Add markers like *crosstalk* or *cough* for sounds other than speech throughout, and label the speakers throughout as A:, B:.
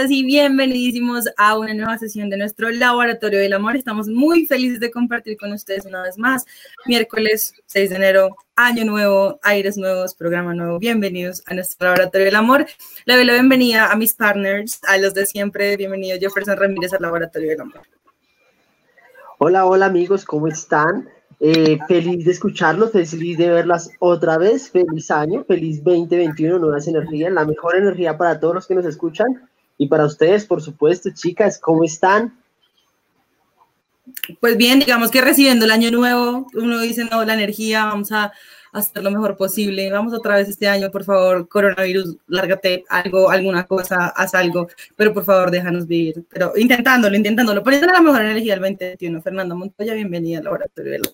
A: Tardes y bienvenidísimos a una nueva sesión de nuestro Laboratorio del Amor. Estamos muy felices de compartir con ustedes una vez más. Miércoles 6 de enero, año nuevo, aires nuevos, programa nuevo. Bienvenidos a nuestro Laboratorio del Amor. Le doy la bienvenida a mis partners, a los de siempre. Bienvenido Jefferson Ramírez al Laboratorio del Amor.
B: Hola, hola amigos, ¿cómo están? Eh, feliz de escucharlos, feliz de verlas otra vez. Feliz año, feliz 2021, nuevas energías, la mejor energía para todos los que nos escuchan y para ustedes, por supuesto, chicas, ¿cómo están?
A: Pues bien, digamos que recibiendo el año nuevo, uno dice, no, la energía, vamos a hacer lo mejor posible. Vamos otra vez este año, por favor, coronavirus, lárgate algo, alguna cosa, haz algo, pero por favor, déjanos vivir. Pero intentándolo, intentándolo, poniendo la mejor energía del 2021. Fernanda Montoya, bienvenida al Laboratorio de la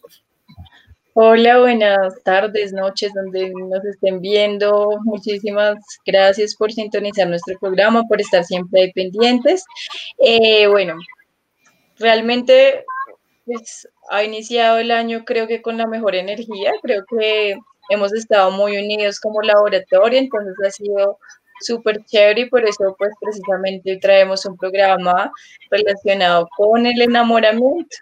C: Hola, buenas tardes, noches, donde nos estén viendo. Muchísimas gracias por sintonizar nuestro programa, por estar siempre pendientes. Eh, bueno, realmente pues, ha iniciado el año creo que con la mejor energía, creo que hemos estado muy unidos como laboratorio, entonces ha sido súper chévere y por eso pues precisamente traemos un programa relacionado con el enamoramiento.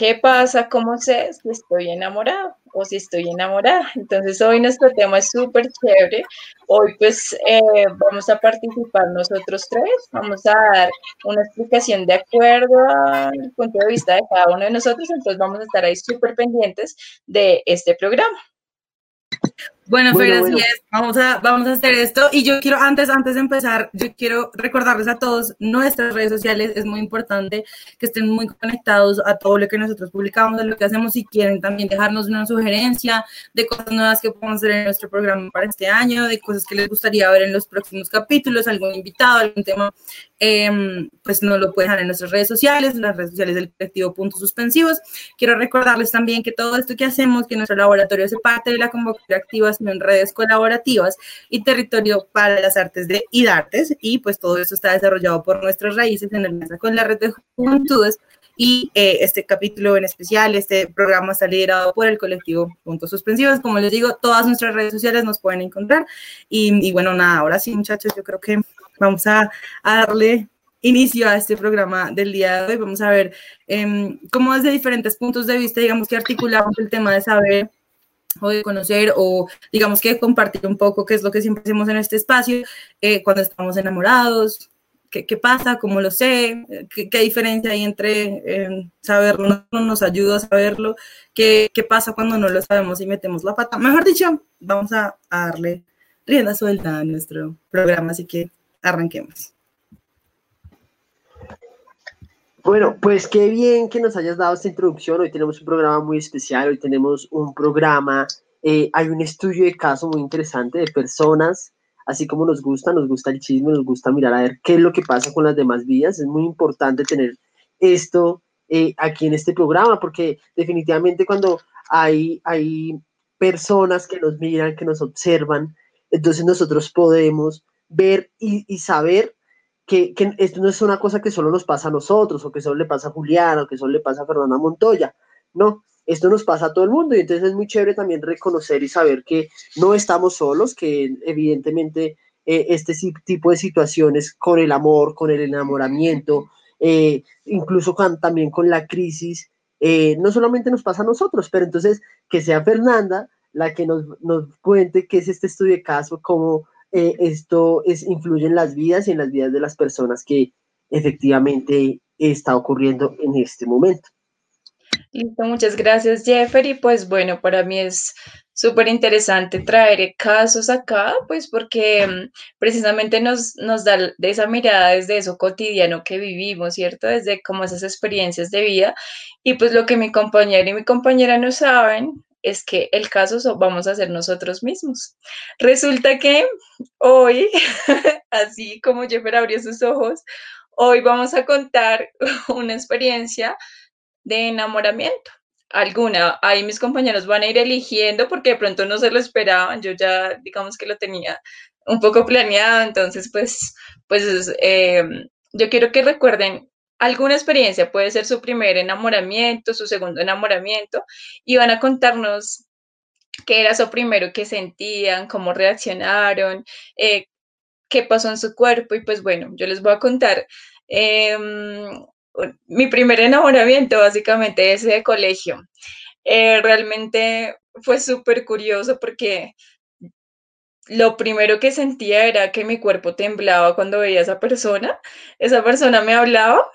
C: ¿Qué pasa? ¿Cómo sé si estoy enamorado o si estoy enamorada? Entonces hoy nuestro tema es súper chévere. Hoy pues eh, vamos a participar nosotros tres. Vamos a dar una explicación de acuerdo al punto de vista de cada uno de nosotros. Entonces vamos a estar ahí súper pendientes de este programa.
A: Bueno, bueno, Vamos, a, vamos a hacer esto. Y yo quiero, antes, antes de empezar, yo quiero recordarles a todos nuestras redes sociales. Es muy importante que estén muy conectados a todo lo que nosotros publicamos, a lo que hacemos. Si quieren también dejarnos una sugerencia de cosas nuevas que podemos hacer en nuestro programa para este año, de cosas que les gustaría ver en los próximos capítulos, algún invitado, algún tema Em, pues no lo pueden dejar en nuestras redes sociales, las redes sociales del colectivo Puntos Suspensivos. Quiero recordarles también que todo esto que hacemos, que nuestro laboratorio hace parte de la convocatoria activación en redes colaborativas y territorio para las artes de IDARTES, y pues todo eso está desarrollado por nuestras raíces en alianza con la red de juventudes y eh, este capítulo en especial, este programa está liderado por el colectivo Puntos Suspensivos. Como les digo, todas nuestras redes sociales nos pueden encontrar. Y, y bueno, nada, ahora sí, muchachos, yo creo que vamos a, darle inicio a este programa del día de hoy. Vamos a ver em, cómo desde diferentes puntos de vista, digamos que articulamos el tema de saber o de conocer o digamos que compartir un poco qué es lo que siempre hacemos en este espacio eh, cuando estamos enamorados, qué, pasa, cómo lo sé, qué, diferencia hay entre em, saberlo, no nos ayuda a saberlo, qué, pasa cuando no lo sabemos y metemos la pata. Mejor dicho, vamos a darle rienda suelta a nuestro programa, así que arranquemos.
B: Bueno, pues qué bien que nos hayas dado esta introducción. Hoy tenemos un programa muy especial, hoy tenemos un programa, eh, hay un estudio de caso muy interesante de personas, así como nos gusta, nos gusta el chisme, nos gusta mirar a ver qué es lo que pasa con las demás vidas. Es muy importante tener esto eh, aquí en este programa, porque definitivamente cuando hay, hay personas que nos miran, que nos observan, entonces nosotros podemos ver y, saber que, esto no es una cosa que solo nos pasa a nosotros, o que solo le pasa a Julián, o que solo le pasa a Fernanda Montoya. No, esto nos pasa a todo el mundo y entonces es muy chévere también reconocer y saber que no estamos solos, que evidentemente eh, este tipo de situaciones con el amor, con el enamoramiento, eh, incluso también con la crisis, eh, no solamente nos pasa a nosotros, pero entonces que sea Fernanda la que nos, nos cuente qué es este estudio de caso, cómo eh, esto es, influye en las vidas y en las vidas de las personas que, efectivamente está ocurriendo en este momento.
C: Listo, muchas gracias Jeffrey. Pues bueno, para mí es súper interesante traer casos acá, pues porque mm, precisamente nos, nos da de esa mirada desde eso cotidiano que vivimos, ¿cierto? Desde como esas experiencias de vida. Y pues lo que mi compañero y mi compañera no saben es que el caso vamos a ser nosotros mismos. Resulta que hoy, *laughs* así como Jeffrey abrió sus ojos, hoy vamos a contar *laughs* una experiencia de enamoramiento. Alguna, ahí mis compañeros van a ir eligiendo porque de pronto no se lo esperaban, yo ya digamos que lo tenía un poco planeado, entonces pues, pues eh, yo quiero que recuerden alguna experiencia, puede ser su primer enamoramiento, su segundo enamoramiento, y van a contarnos qué era su primero que sentían, cómo reaccionaron, eh, qué pasó en su cuerpo, y pues bueno, yo les voy a contar em, mi primer enamoramiento, básicamente, ese de colegio. Eh, realmente fue súper curioso porque lo primero que sentía era que mi cuerpo temblaba cuando veía a esa persona. Esa persona me hablaba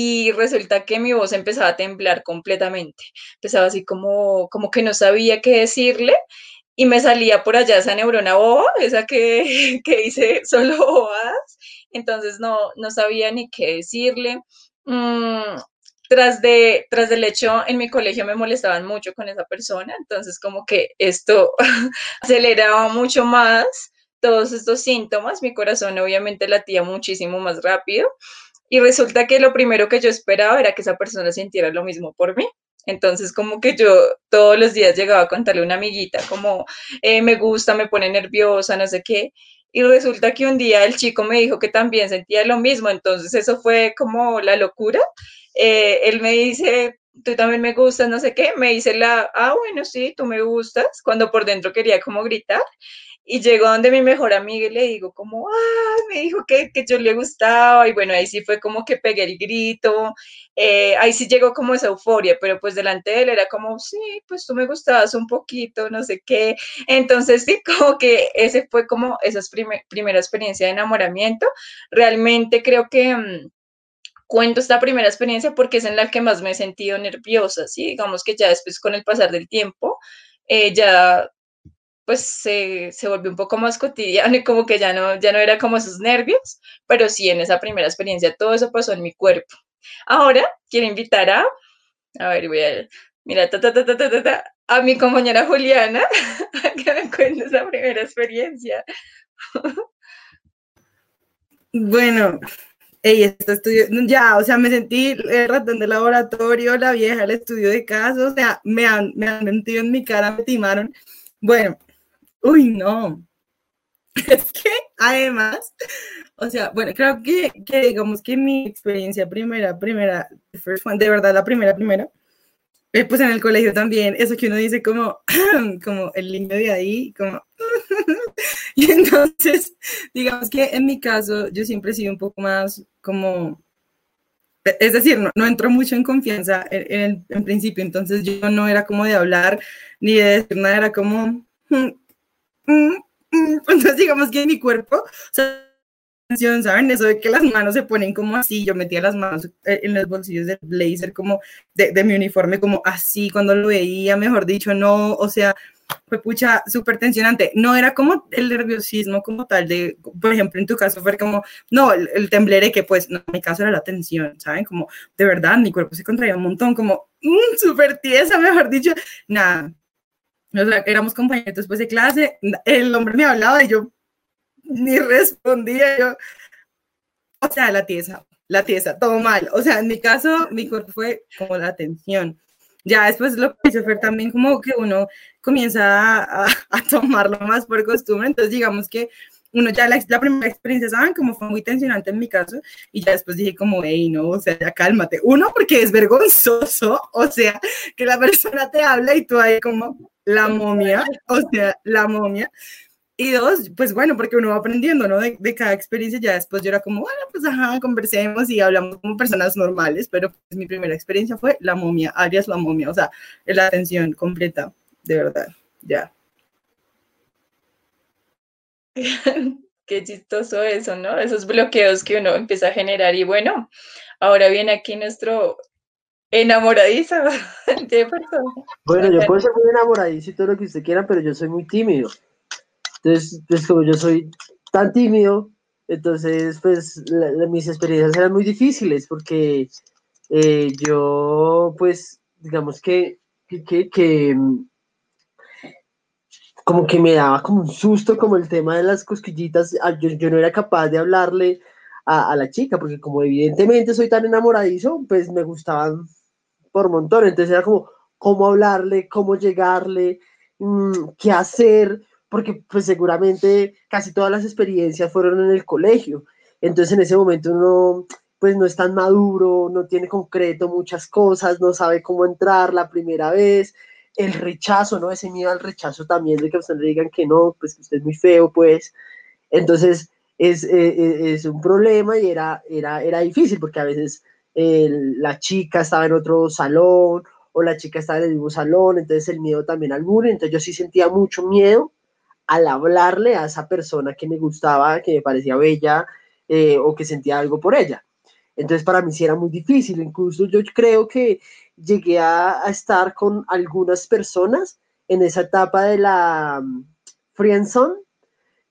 C: y resulta que mi voz empezaba a temblar completamente. Empezaba así como, como que no sabía qué decirle y me salía por allá esa neurona boba, esa que, *laughs* que dice solo bobadas. Entonces no, no sabía ni qué decirle. Mm, tras, de, tras del hecho, en mi colegio me molestaban mucho con esa persona, entonces como que esto *laughs* aceleraba mucho más todos estos síntomas, mi corazón obviamente latía muchísimo más rápido y resulta que lo primero que yo esperaba era que esa persona sintiera lo mismo por mí. Entonces, como que yo todos los días llegaba a contarle a una amiguita, como eh, me gusta, me pone nerviosa, no sé qué. Y resulta que un día el chico me dijo que también sentía lo mismo, entonces eso fue como la locura. Eh, él me dice, tú también me gustas, no sé qué, me dice la, ah, bueno, sí, tú me gustas, cuando por dentro quería como gritar. Y llegó donde mi mejor amiga y le digo como, ah, me dijo que, que, yo le gustaba y bueno, ahí sí fue como que pegué el grito, eh, ahí sí llegó como esa euforia, pero pues delante de él era como, sí, pues tú me gustabas un poquito, no sé qué. Entonces sí, *laughs* como que ese fue como esa primera experiencia de enamoramiento. Realmente creo que... Mm, cuento esta primera experiencia porque es en la que más me he sentido nerviosa, ¿sí? Digamos que ya después con el pasar del tiempo, eh, ya pues se, se, volvió un poco más cotidiano y como que ya no, ya no era como esos nervios, pero sí en esa primera experiencia todo eso pasó en mi cuerpo. Ahora quiero invitar a, a ver, voy a, mira, ta, ta, ta, ta, ta, a mi compañera Juliana *laughs* a que me cuente esa primera experiencia.
A: Bueno, ella está estudio, ya, o sea, me sentí el ratón de laboratorio, la vieja, el estudio de casos, o sea, me han, me han mentido en mi cara, me timaron. Bueno, Uy, no. *laughs* Es que además, o sea, bueno, creo que, digamos que mi experiencia primera, primera, de verdad la primera, primera, eh, pues en el colegio también, eso que uno dice como, *clears throat* como el niño de ahí, como, *laughs* y entonces, digamos que en mi caso, yo siempre he sido un poco más como, es decir, no, no entro mucho en confianza en, en, principio, entonces yo no era como de hablar ni de decir nada, era como, hmm, Mm, mm. entonces *laughs* digamos que en mi cuerpo, o sea, ¿saben? Eso de que las manos se ponen como así, yo metía las manos eh, en los bolsillos del blazer como de, de mi uniforme como así cuando lo veía, mejor dicho, no, o sea, fue pucha súper tensionante. No era como el nerviosismo como tal de, por ejemplo, en tu caso fue como, no, el, el temblere que pues, no, en mi caso era la tensión, ¿saben? Como, de verdad, mi cuerpo se contraía un montón, como, mmm, súper tiesa, mejor dicho, nada, o sea, éramos compañeros después de clase, el hombre me hablaba y yo ni respondía, yo, o sea, la tiesa, la tiesa, todo mal. O sea, en mi caso, mi cuerpo fue como la tensión. Ya después lo que hizo fue también como que uno comienza a, a, tomarlo más por costumbre, entonces digamos que uno ya la, la, primera experiencia, ¿saben? Como fue muy tensionante en mi caso, y ya después dije como, hey, no, o sea, ya cálmate. Uno, porque es vergonzoso, o sea, que la persona te habla y tú ahí como, la momia, o sea, la momia. Y dos, pues bueno, porque uno va aprendiendo, ¿no? De, de, cada experiencia, ya después yo era como, bueno, pues ajá, conversemos y hablamos como personas normales, pero pues, mi primera experiencia fue la momia, Arias la momia, o sea, la atención completa, de verdad, ya. *laughs*
C: qué chistoso eso, ¿no? Esos bloqueos que uno empieza a generar. Y bueno, ahora viene aquí nuestro enamoradizo *laughs* de
B: persona. Bueno, yo puedo ser muy enamoradizo y todo lo que usted quiera, pero yo soy muy tímido. Entonces, pues como yo soy tan tímido, entonces, pues mis experiencias eran muy difíciles porque eh, yo, pues, digamos que, que, que, como que me daba como un susto como el tema de las cosquillitas, ah, yo, yo no era capaz de hablarle a, a, la chica, porque como evidentemente soy tan enamoradizo, pues me gustaban por montón, entonces era como cómo hablarle, cómo llegarle, mmm, qué hacer, porque pues seguramente casi todas las experiencias fueron en el colegio, entonces en ese momento uno pues no es tan maduro, no tiene concreto muchas cosas, no sabe cómo entrar la primera vez, el rechazo, ¿no? Ese miedo al rechazo también, de que a usted le digan que no, pues que usted es muy feo, pues. Entonces, es, eh, eh, es un problema y era, era, era difícil porque a veces la chica estaba en otro salón o la chica estaba en el mismo salón, entonces el miedo también al bullying, entonces yo sí sentía mucho miedo al hablarle a esa persona que me gustaba, que me parecía bella eh, o que sentía algo por ella. Entonces para mí sí era muy difícil, incluso yo creo que llegué a, estar con algunas personas en esa etapa de la um,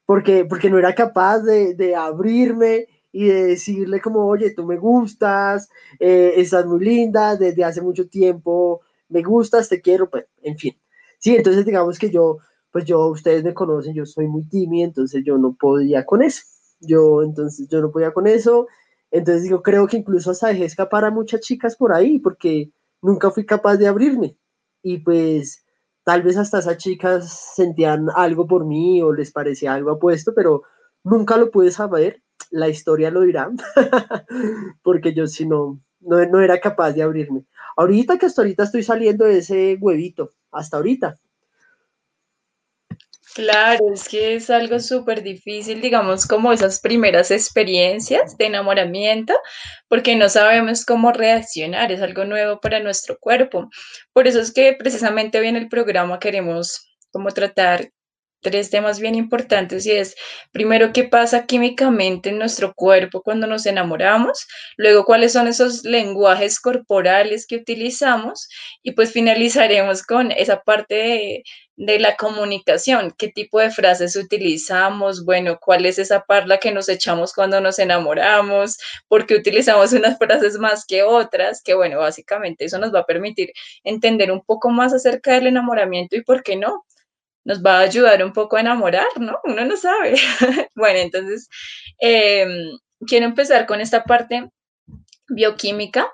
B: porque, porque no era capaz de, de, abrirme y de decirle como, oye, tú me gustas, eh, estás muy linda, desde hace mucho tiempo me gustas, te quiero, pues, en fin. Sí, entonces digamos que yo, pues yo, ustedes me conocen, yo soy muy tímida, entonces yo no podía con eso. Yo, entonces, yo no podía con eso entonces digo, creo que incluso hasta dejé escapar a muchas chicas por ahí porque nunca fui capaz de abrirme. Y pues tal vez hasta esas chicas sentían algo por mí o les parecía algo apuesto, pero nunca lo pude saber. La historia lo dirá, *laughs* porque yo si no, no, no era capaz de abrirme. Ahorita que hasta ahorita estoy saliendo de ese huevito, hasta ahorita,
C: Claro, es que es algo súper difícil, digamos, como esas primeras experiencias de enamoramiento, porque no sabemos cómo reaccionar, es algo nuevo para nuestro cuerpo. Por eso es que precisamente hoy en el programa queremos como tratar tres temas bien importantes y es, primero, qué pasa químicamente en nuestro cuerpo cuando nos enamoramos, luego, cuáles son esos lenguajes corporales que utilizamos y pues finalizaremos con esa parte de la comunicación, qué tipo de frases utilizamos, bueno, cuál es esa parla que nos echamos cuando nos enamoramos, por qué utilizamos unas frases más que otras, que bueno, básicamente eso nos va a permitir entender un poco más acerca del enamoramiento y por qué no. Nos va a ayudar un poco a enamorar, ¿no? Uno no sabe. *laughs* bueno, entonces, em, quiero empezar con esta parte bioquímica,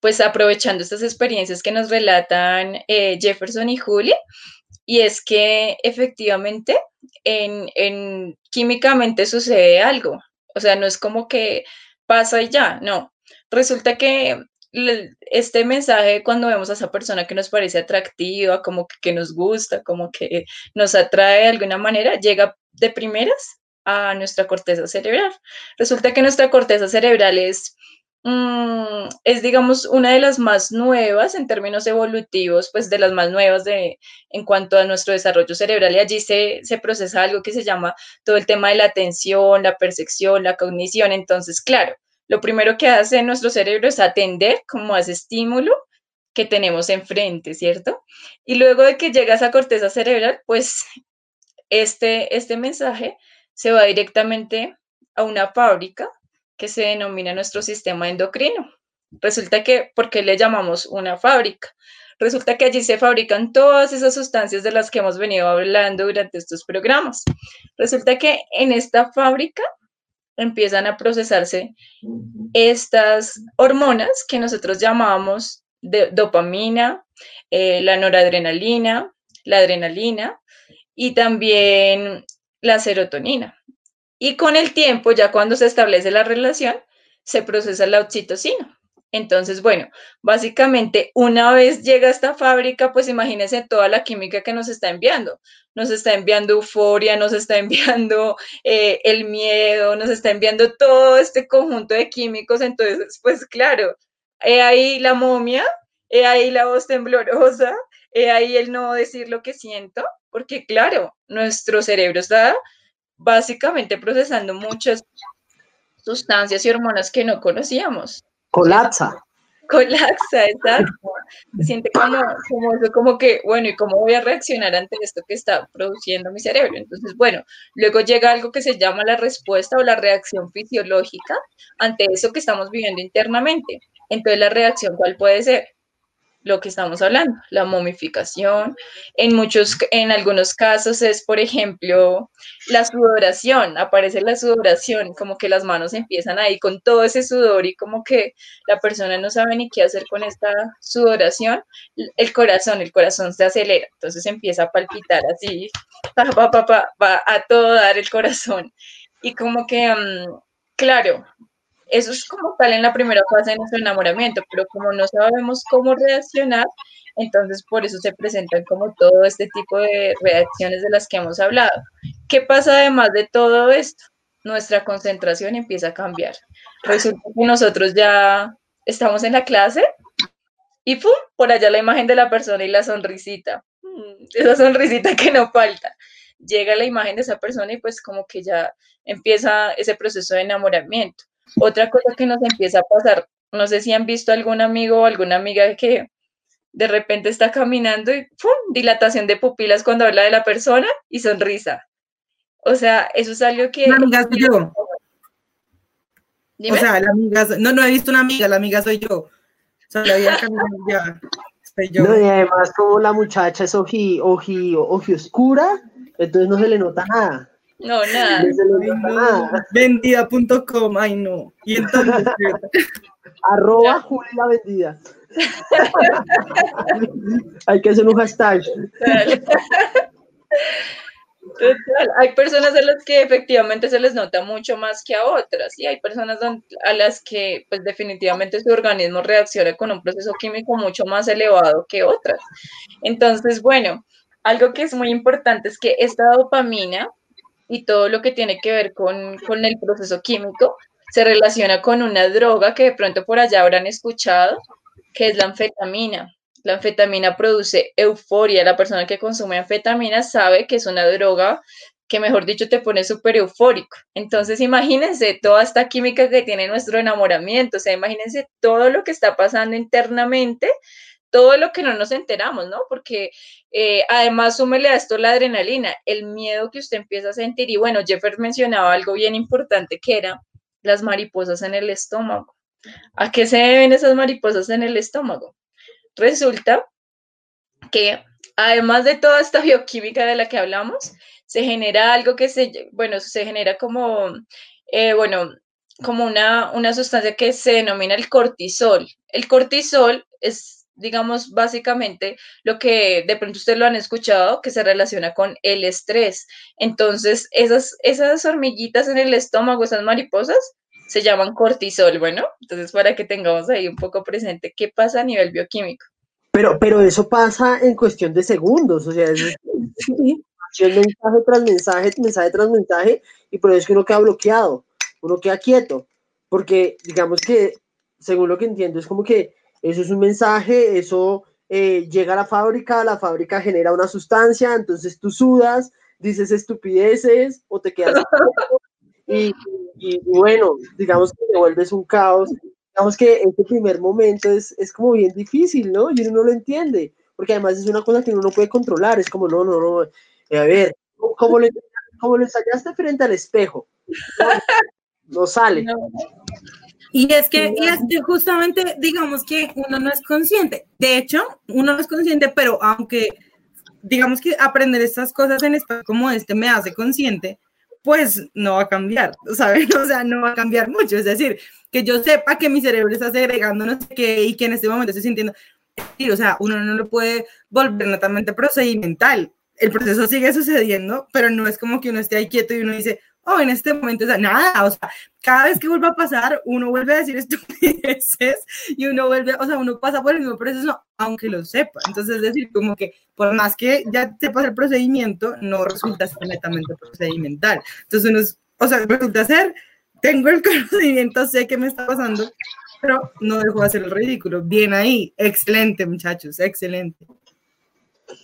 C: pues aprovechando estas experiencias que nos relatan eh, Jefferson y Julie y es que efectivamente en, químicamente sucede algo. O sea, no es como que pasa y ya, no. Resulta que este mensaje cuando vemos a esa persona que nos parece atractiva, como que, nos gusta, como que nos atrae de alguna manera, llega de primeras a nuestra corteza cerebral. Resulta que nuestra corteza cerebral es Mm, es, digamos, una de las más nuevas en términos evolutivos, pues de las más nuevas de, en cuanto a nuestro desarrollo cerebral. Y allí se, se procesa algo que se llama todo el tema de la atención, la percepción, la cognición. Entonces, claro, lo primero que hace nuestro cerebro es atender como a ese estímulo que tenemos enfrente, ¿cierto? Y luego de que llega esa corteza cerebral, pues este, este mensaje se va directamente a una fábrica que se denomina nuestro sistema endocrino. Resulta que, ¿por qué le llamamos una fábrica? Resulta que allí se fabrican todas esas sustancias de las que hemos venido hablando durante estos programas. Resulta que en esta fábrica empiezan a procesarse estas hormonas que nosotros llamamos de dopamina, eh, la noradrenalina, la adrenalina y también la serotonina. Y con el tiempo, ya cuando se establece la relación, se procesa la oxitocina. Entonces, bueno, básicamente una vez llega esta fábrica, pues imagínense toda la química que nos está enviando. Nos está enviando euforia, nos está *laughs* enviando eh, el miedo, nos está enviando todo este conjunto de químicos. Entonces, pues claro, he ahí la momia, he ahí la voz temblorosa, he ahí el no decir lo que siento, porque claro, nuestro cerebro está básicamente procesando muchas sustancias y hormonas que no conocíamos.
B: Colapsa
C: colapsa, exacto. Se siente como, como, como que, bueno, ¿y cómo voy a reaccionar ante esto que está produciendo mi cerebro? Entonces, bueno, luego llega algo que se llama la respuesta o la reacción fisiológica ante eso que estamos viviendo internamente. Entonces, la reacción, ¿cuál puede ser? Lo que estamos hablando, la momificación. En muchos, en algunos casos es, por ejemplo, la sudoración, aparece la sudoración, como que las manos empiezan ahí con todo ese sudor y como que la persona no sabe ni qué hacer con esta sudoración. El corazón, el corazón se acelera, entonces empieza a palpitar así, pa, pa, pa, va a todo dar el corazón. Y como que, mm, claro, eso es como tal en la primera fase de nuestro enamoramiento, pero como no sabemos cómo reaccionar, entonces por eso se presentan como todo este tipo de reacciones de las que hemos hablado. ¿Qué pasa además de todo esto? Nuestra concentración empieza a cambiar. Resulta que nosotros ya estamos en la clase y ¡pum! Por allá la imagen de la persona y la sonrisita. Mm, esa sonrisita que no falta. Llega la imagen de esa persona y pues como que ya empieza ese proceso de enamoramiento. Otra cosa que nos empieza a pasar, no sé si han visto algún amigo o alguna amiga que de repente está caminando y ¡pum! dilatación de pupilas cuando habla de la persona y sonrisa. O sea, eso es algo que...
A: La amiga soy yo. O sea, la amiga, no, no he visto una amiga, la amiga soy yo. O sea, la vida
B: ya. yo. No, y además como la muchacha es oji, oji, oji oscura, entonces no se le nota nada.
C: No, nada.
A: Vendida.com, ay no. Y entonces.
B: Arroba Julia Vendida. *laughs* Hay que hacer un hashtag.
C: Hay personas a las que efectivamente se les nota mucho más que a otras y hay personas a las que pues definitivamente su organismo reacciona con un proceso químico mucho más elevado que otras. Entonces, bueno, algo que es muy importante es que esta dopamina y todo lo que tiene que ver con, con el proceso químico se relaciona con una droga que de pronto por allá habrán escuchado, que es la anfetamina. La anfetamina produce euforia. La persona que consume anfetamina sabe que es una droga que, mejor dicho, te pone súper eufórico. Entonces, imagínense toda esta química que tiene nuestro enamoramiento. O sea, imagínense todo lo que está pasando internamente todo lo que no nos enteramos, ¿no? Porque eh, además súmele a esto la adrenalina, el miedo que usted empieza a sentir. Y bueno, Jeffer mencionaba algo bien importante que era las mariposas en el estómago. ¿A qué se deben esas mariposas en el estómago? Resulta que además de toda esta bioquímica de la que hablamos, se genera algo que se, bueno, se genera como, eh, bueno, como una, una sustancia que se denomina el cortisol. El cortisol es digamos, básicamente lo que de pronto ustedes lo han escuchado, que se relaciona con el estrés. Entonces, esas, esas hormiguitas en el estómago, esas mariposas, se llaman cortisol, bueno, entonces para que tengamos ahí un poco presente qué pasa a nivel bioquímico.
B: Pero, pero eso pasa en cuestión de segundos, o sea, es mensaje tras mensaje, mensaje tras mensaje, y por eso es que uno queda bloqueado, uno queda quieto, porque digamos que, según lo que entiendo, es como que eso es un mensaje, eso eh, llega a la fábrica, la fábrica genera una sustancia, entonces tú sudas, dices estupideces o te quedas... *laughs* y, y, bueno, digamos que te vuelves un caos. Digamos que este primer momento es, es como bien difícil, ¿no? Y uno no lo entiende, porque además es una cosa que uno no puede controlar, es como, no, no, no, eh, a ver, como lo, como lo ensayaste frente al espejo, *laughs* no, sale.
A: Y es que, y es que justamente, digamos que uno no es consciente. De hecho, uno no es consciente, pero aunque, digamos que aprender estas cosas en espacio como este me hace consciente, pues no va a cambiar, *laughs* ¿sabes? O sea, no va a cambiar mucho. Es decir, que yo sepa que mi cerebro está segregando no sé qué y que en este momento estoy sintiendo. O sea, uno no lo puede volver netamente procedimental. El proceso sigue sucediendo, pero no es como que uno esté ahí quieto y uno dice, oh, en este momento, o sea, nada, o sea, cada vez que vuelva a pasar, uno vuelve a decir *laughs* estupideces y uno vuelve, o sea, uno pasa por el mismo proceso, aunque lo sepa. Entonces, es decir, como que por más que ya sepas el procedimiento, no resulta completamente procedimental. Entonces, uno, o sea, resulta ser, tengo el *laughs* conocimiento, sé qué me está pasando, pero no dejo de hacer el ridículo. Bien ahí, excelente, muchachos, excelente.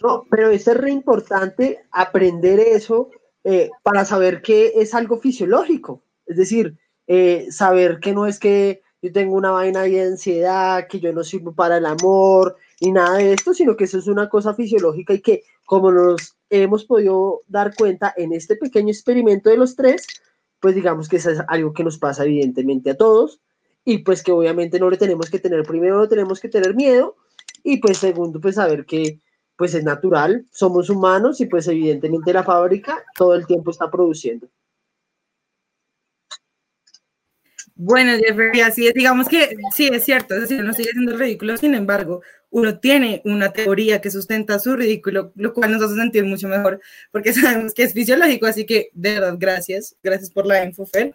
B: No, pero es re importante aprender eso eh, para saber que es algo fisiológico. Es decir, eh, saber que no es que yo tengo una vaina de ansiedad, que yo no sirvo para el amor, ni nada de esto, sino que eso es una cosa fisiológica y que como nos hemos podido dar cuenta en este pequeño experimento de los tres, pues digamos que eso es algo que nos pasa evidentemente a todos y pues que obviamente no le tenemos que tener, primero no tenemos que tener miedo y pues segundo pues saber que pues es natural, somos humanos y pues evidentemente la fábrica todo el tiempo está produciendo.
A: Bueno, Jeffrey, así es, digamos que sí, es cierto, es decir, uno sigue siendo ridículo, sin embargo, uno tiene una teoría que sustenta su ridículo, lo cual nos hace sentir mucho mejor, porque *laughs* sabemos que es fisiológico, así que de verdad, gracias, gracias por la info, Fer.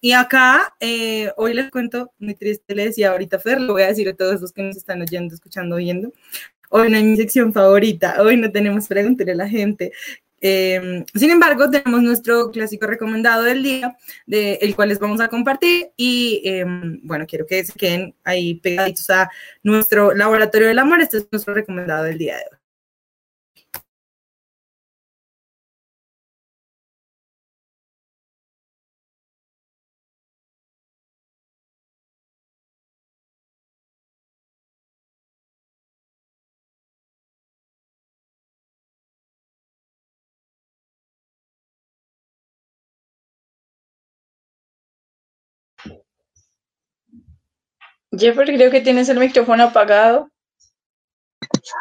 A: Y acá, eh, hoy les cuento, muy triste, le decía ahorita Fer, lo voy a decir a todos los que nos están oyendo, escuchando, viendo, hoy no es mi sección favorita, hoy no tenemos preguntarle a la gente Em, sin embargo, tenemos nuestro clásico recomendado del día, de, el cual les vamos a compartir y em, bueno, quiero que se queden ahí pegaditos a nuestro laboratorio del amor. Este es nuestro recomendado del día de hoy.
C: Jeffrey, creo que tienes el micrófono apagado.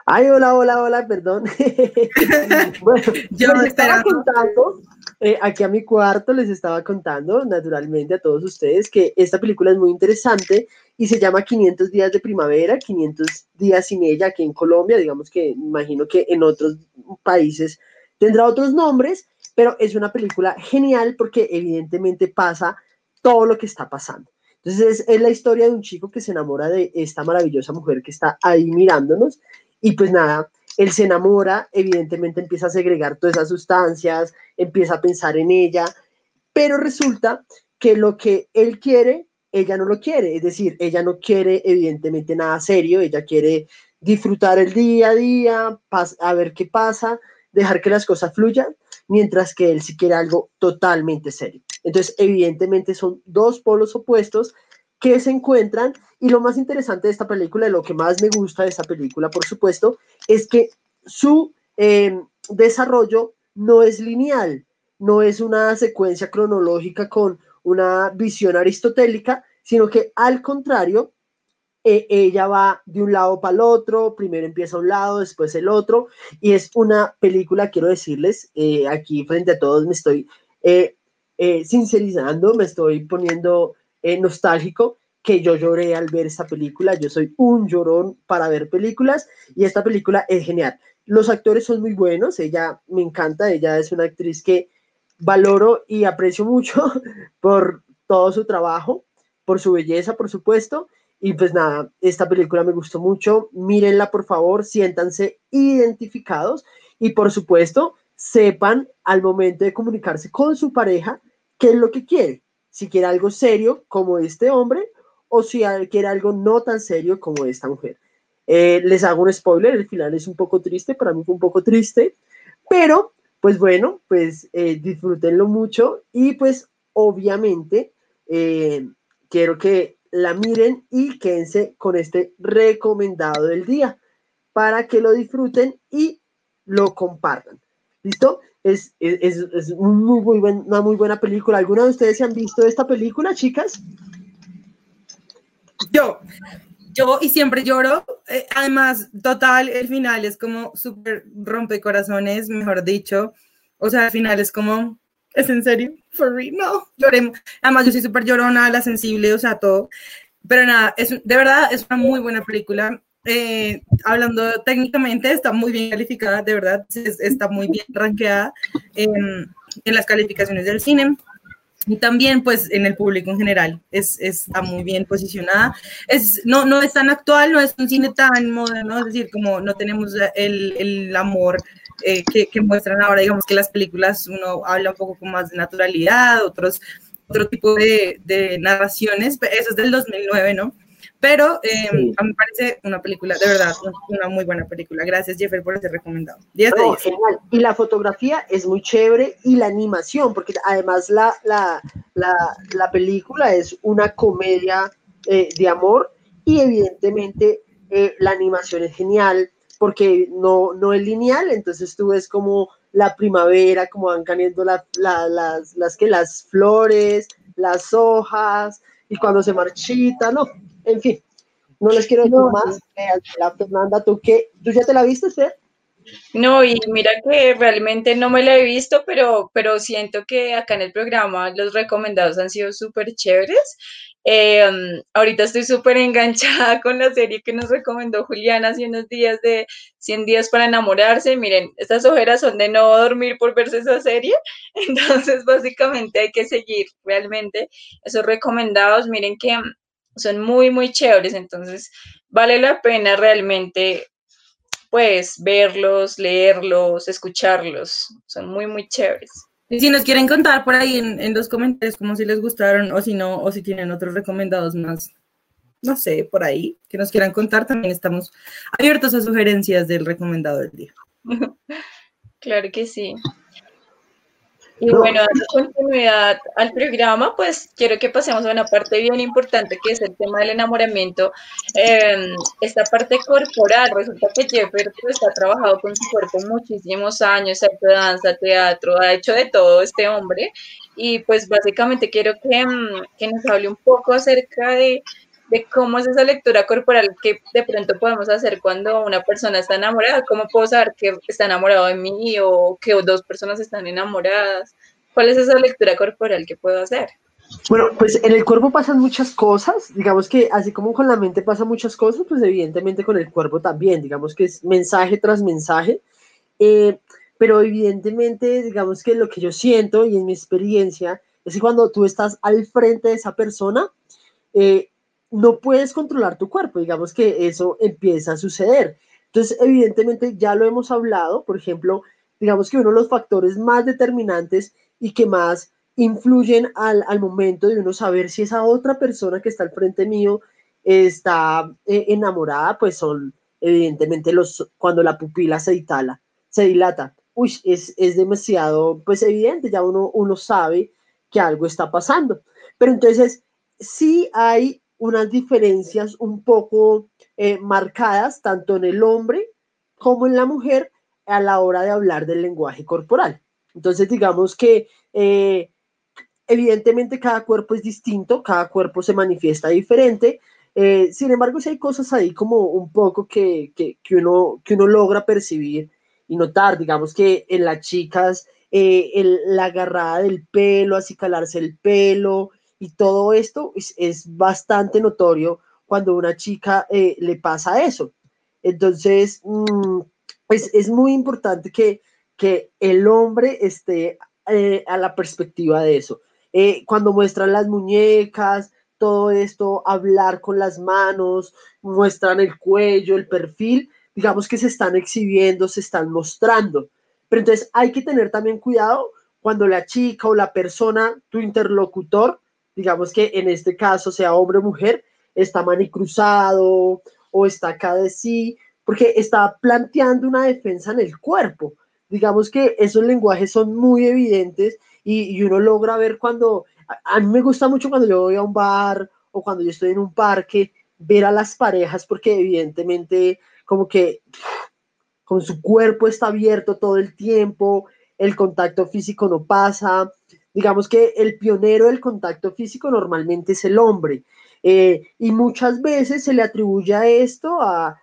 B: Ay, hola, hola, hola, perdón. *laughs* bueno, yo les estaba contando, eh, aquí a mi cuarto les estaba contando, naturalmente, a todos ustedes, que esta película es muy interesante y se llama 500 días de primavera, 500 días sin ella aquí en Colombia, digamos que imagino que en otros países tendrá otros nombres, pero es una película genial porque evidentemente pasa todo lo que está pasando. Entonces es, la historia de un chico que se enamora de esta maravillosa mujer que está ahí mirándonos y pues nada, él se enamora, evidentemente empieza a segregar todas esas sustancias, empieza a pensar en ella, pero resulta que lo que él quiere, ella no lo quiere, es decir, ella no quiere evidentemente nada serio, ella quiere disfrutar el día a día, a ver qué pasa, dejar que las cosas fluyan, mientras que él sí quiere algo totalmente serio. Entonces, evidentemente son dos polos opuestos que se encuentran. Y lo más interesante de esta película, y lo que más me gusta de esta película, por supuesto, es que su em, desarrollo no es lineal, no es una secuencia cronológica con una visión aristotélica, sino que al contrario, e, ella va de un lado para el otro, primero empieza un lado, después el otro, y es una película, quiero decirles, eh, aquí frente a todos me estoy eh, eh, sincerizando, me estoy poniendo eh, nostálgico, que yo lloré al ver esta película. Yo soy un llorón para ver películas y esta película es genial. Los actores son muy buenos, ella me encanta, ella es una actriz que valoro y aprecio mucho *laughs* por todo su trabajo, por su belleza, por supuesto. Y pues nada, esta película me gustó mucho. Mírenla, por favor, siéntanse identificados y por supuesto, sepan al momento de comunicarse con su pareja qué es lo que quiere, si quiere algo serio como este hombre o si quiere algo no tan serio como esta mujer. Eh, les hago un spoiler, el final es un poco triste, para mí fue un poco triste, pero pues bueno, pues eh, disfrútenlo mucho y pues obviamente eh, quiero que la miren y quédense con este recomendado del día para que lo disfruten y lo compartan. ¿Listo? Es, es, muy, una muy buena película. ¿Alguna de ustedes se han visto esta película, chicas?
A: Yo, yo y siempre lloro. Eh, además, total, el final es como súper rompecorazones, mejor dicho. O sea, el final es como, ¿es en serio? For real? No, lloremos. Además, yo soy súper llorona, la sensible, o sea, todo. Pero nada, es, de verdad es una muy buena película. Eh, hablando técnicamente, está muy bien calificada, de verdad, está muy bien rankeada en, en, las calificaciones del cine. Y también, pues, en el público en general, es, está muy bien posicionada. Es, no, no es tan actual, no es un cine tan moderno, es decir, como no tenemos el, el amor eh, que, que, muestran ahora, digamos que las películas uno habla un poco con más de naturalidad, otros, otro tipo de, de narraciones, eso es del 2009, ¿no? Pero eh, a mí me parece una película, de verdad, una muy buena película. Gracias, Jeffrey, por ser recomendado.
B: Y la fotografía es muy chévere y la animación, porque además la, la, la, película es una comedia eh, de amor y evidentemente eh, la animación es genial porque no, no es lineal, entonces tú ves como la primavera, como van cayendo las, las, que, las flores, las hojas, y cuando se marchita, no, en fin, no les quiero decir más. la Fernanda, ¿tú qué? ¿Tú ya te la viste, usted?
C: No, y mira que realmente no me la he visto, pero, pero siento que acá en el programa los recomendados han sido súper chéveres. Em, ahorita estoy súper enganchada *laughs* con la serie que nos recomendó Juliana hace unos días de 100 días para enamorarse. Miren, estas ojeras son de no dormir por verse esa serie. *laughs* Entonces, básicamente hay que seguir realmente esos recomendados. Miren que son muy, muy chéveres. Entonces, vale la pena realmente pues verlos, leerlos, escucharlos. Son muy, muy chéveres.
A: Y si nos quieren contar por ahí en, los comentarios como si les gustaron o si no, o si tienen otros recomendados más, no sé, por ahí, que nos quieran contar, también estamos abiertos a sugerencias del recomendado del día. *laughs*
C: claro que sí. Y bueno, dando continuidad al programa, pues quiero que pasemos a una parte bien importante que es el tema del enamoramiento. Em, esta parte corporal, resulta que Jeffrey pues, ha trabajado con su cuerpo muchísimos años, ha hecho danza, teatro, ha hecho de todo este hombre. Y pues básicamente quiero que, em, que nos hable un poco acerca de, de cómo es esa lectura corporal que de pronto podemos hacer cuando una persona está enamorada, cómo puedo saber que está enamorado de mí o que dos personas están enamoradas, cuál es esa lectura corporal que puedo hacer.
B: Bueno, pues en el cuerpo pasan muchas cosas, digamos que así como con la mente pasan muchas cosas, pues evidentemente con el cuerpo también, digamos que es mensaje tras mensaje, eh, pero evidentemente, digamos que lo que yo siento y en mi experiencia es que cuando tú estás al frente de esa persona, eh, no puedes controlar tu cuerpo, digamos que eso empieza a suceder. Entonces, evidentemente, ya lo hemos hablado, por ejemplo, digamos que uno de los factores más determinantes y que más influyen al, momento de uno saber si esa otra persona que está al frente mío está eh, enamorada, pues son evidentemente los, cuando la pupila se dilata, se dilata. Uy, es, es demasiado, pues evidente, ya uno, uno sabe que algo está pasando. Pero entonces, sí hay unas diferencias un poco eh, marcadas tanto en el hombre como en la mujer a la hora de hablar del lenguaje corporal. Entonces, digamos que eh, evidentemente cada cuerpo es distinto, cada cuerpo se manifiesta diferente. Eh, sin embargo, si hay cosas ahí como un poco que, que, uno, que uno logra percibir y notar, digamos que en las chicas, la agarrada del pelo, así calarse el pelo, y todo esto es, bastante notorio cuando una chica eh, le pasa eso. Entonces, mm, pues es muy importante que, que el hombre esté eh, a la perspectiva de eso. Eh, cuando muestran las muñecas, todo esto, hablar con las manos, muestran el cuello, el perfil, digamos que se están exhibiendo, se están mostrando. Pero entonces hay que tener también cuidado cuando la chica o la persona, tu interlocutor, digamos que en este caso sea hombre o mujer, está manicruzado o está acá de sí, porque está planteando una defensa en el cuerpo. Digamos que esos lenguajes son muy evidentes y, uno logra ver cuando, a, mí me gusta mucho cuando yo voy a un bar o cuando yo estoy en un parque, ver a las parejas porque evidentemente como que con su cuerpo está abierto todo el tiempo, el contacto físico no pasa, Digamos que el pionero del contacto físico normalmente es el hombre eh, y muchas veces se le atribuye a esto a,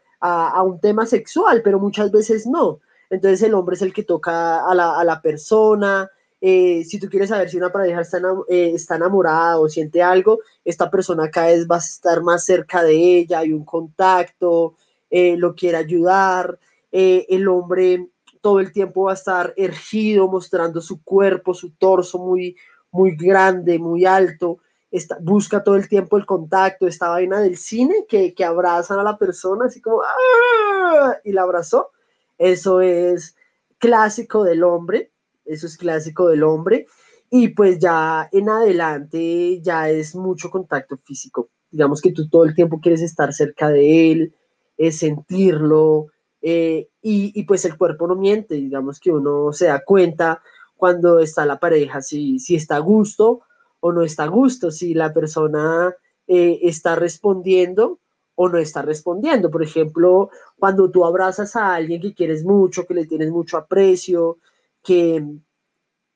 B: un tema sexual, pero muchas veces no. Entonces el hombre es el que toca a la, persona. Eh, si tú quieres saber si una pareja está, eh, está, enamorada o siente algo, esta persona cada vez va a estar más cerca de ella, hay un contacto, lo quiere ayudar. el hombre todo el tiempo va a estar ergido, mostrando su cuerpo, su torso muy, muy grande, muy alto. Está, busca todo el tiempo el contacto, esta vaina del cine que, que abrazan a la persona, así como, ¡ah! y la abrazó. Eso es clásico del hombre, eso es clásico del hombre. Y pues ya en adelante ya es mucho contacto físico. digamos que tú todo el tiempo quieres estar cerca de él, es sentirlo, eh, y, pues el cuerpo no miente, digamos que uno se da cuenta cuando está la pareja, si, si está a gusto o no está a gusto, si la persona eh, está respondiendo o no está respondiendo. Por ejemplo, cuando tú abrazas a alguien que quieres mucho, que le tienes mucho aprecio, que,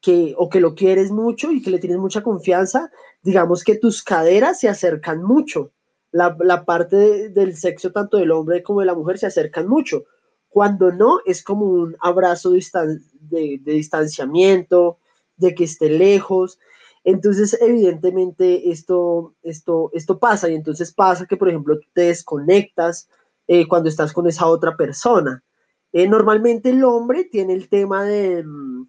B: que, o que lo quieres mucho y que le tienes mucha confianza, digamos que tus caderas se acercan mucho. La, la parte del sexo, tanto del hombre como de la mujer, se acercan mucho. Cuando no, es como un abrazo de, distanciamiento, de que esté lejos. Entonces, evidentemente, esto, esto, esto pasa y entonces pasa que, por ejemplo, te desconectas eh, cuando estás con esa otra persona. Eh, normalmente el hombre tiene el tema mm,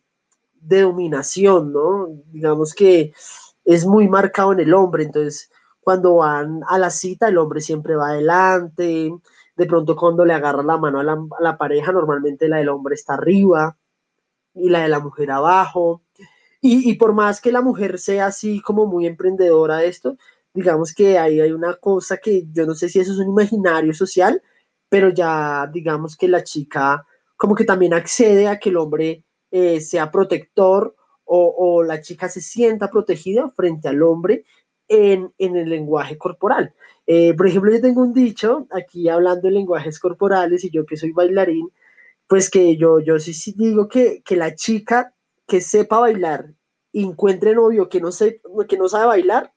B: de, dominación, ¿no? Digamos que es muy marcado en el hombre, entonces cuando van a la cita el hombre siempre va adelante, de pronto cuando le agarra la mano a la, pareja, normalmente la del hombre está arriba y la de la mujer abajo. Y, por más que la mujer sea así como muy emprendedora de esto, digamos que ahí hay una cosa que yo no sé si eso es un imaginario social, pero ya digamos que la chica como que también accede a que el hombre eh, sea protector o, la chica se sienta protegida frente al hombre en, el lenguaje corporal. Eh, por ejemplo, yo tengo un dicho aquí hablando de lenguajes corporales y yo que soy bailarín, pues que yo, yo sí, sí digo que, que la chica que sepa bailar y encuentre novio que no, sé, que no sabe bailar,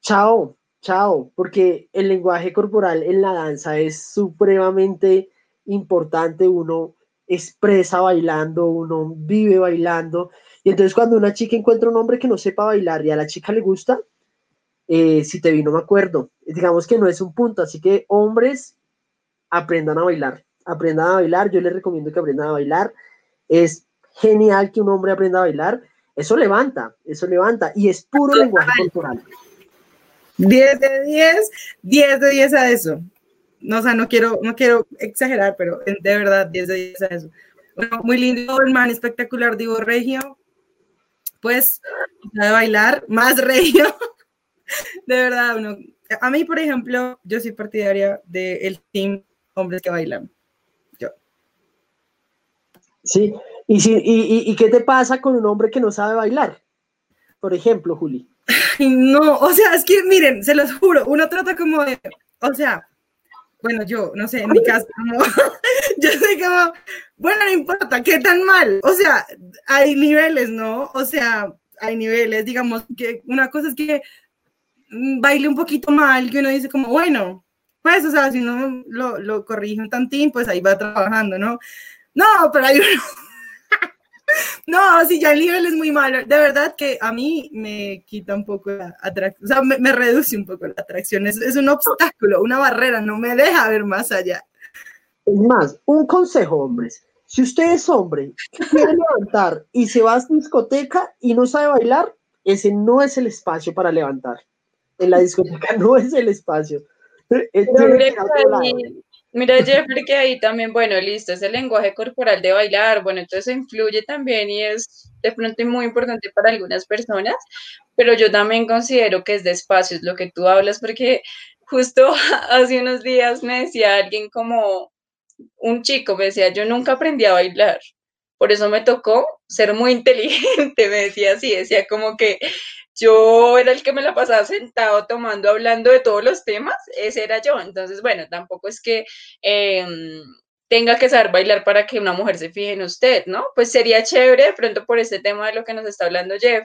B: chao, chao, porque el lenguaje corporal en la danza es supremamente importante, uno expresa bailando, uno vive bailando, y entonces cuando una chica encuentra un hombre que no sepa bailar y a la chica le gusta, eh, si te vi no me acuerdo, digamos que no es un punto, así que hombres, aprendan a bailar, aprendan a bailar, yo les recomiendo que aprendan a bailar, es genial que un hombre aprenda a bailar. Eso levanta, eso levanta. Y es puro lenguaje corporal.
A: 10 de 10, 10 de 10 a eso. No, o sea, no quiero, no quiero exagerar, pero de verdad, 10 de 10 a eso. Bueno, muy lindo, el man espectacular, digo, Regio. Pues, de bailar, más Regio. *laughs* De verdad, uno. A mí, por ejemplo, yo soy partidaria del team hombres que bailan. Yo.
B: Sí, ¿Y, si, y, y, qué te pasa con un hombre que no sabe bailar? Por ejemplo, Juli.
A: No, o sea, es que miren, se los juro, uno trata como de, o sea, bueno, yo, no sé, en mi caso, como, *laughs* yo soy como, bueno, no importa, ¿qué tan mal? O sea, hay niveles, ¿no? O sea, hay niveles, digamos, que una cosa es que baile un poquito mal, que uno dice como, bueno, pues, o sea, si uno lo, lo corrige un tantín, pues ahí va trabajando, ¿no? No, pero hay *laughs* uno no, sí, ya el nivel es muy malo. De verdad que a mí me quita un poco la atracción, o sea, me, reduce un poco la atracción. Es, es, un obstáculo, una barrera, no me deja ver más allá.
B: Es más, un consejo, hombres. Si usted es hombre, quiere levantar y se va a discoteca y no sabe bailar, ese no es el espacio para levantar. En la discoteca *laughs* no es el espacio.
C: Mira, Jeffrey, que ahí también, bueno, listo, es el lenguaje corporal de bailar, bueno, entonces influye también y es de pronto muy importante para algunas personas, pero yo también considero que es de espacios lo que tú hablas, porque justo *laughs* hace unos días me decía alguien como un chico, me decía, yo nunca aprendí a bailar, por eso me tocó ser muy *laughs* inteligente, me decía así, decía como que yo era el que me la pasaba sentado tomando, hablando de todos los temas, ese era yo. Entonces, bueno, tampoco es que em, tenga que saber bailar para que una mujer se fije en usted, ¿no? Pues sería chévere de pronto por este tema de lo que nos está hablando Jeff,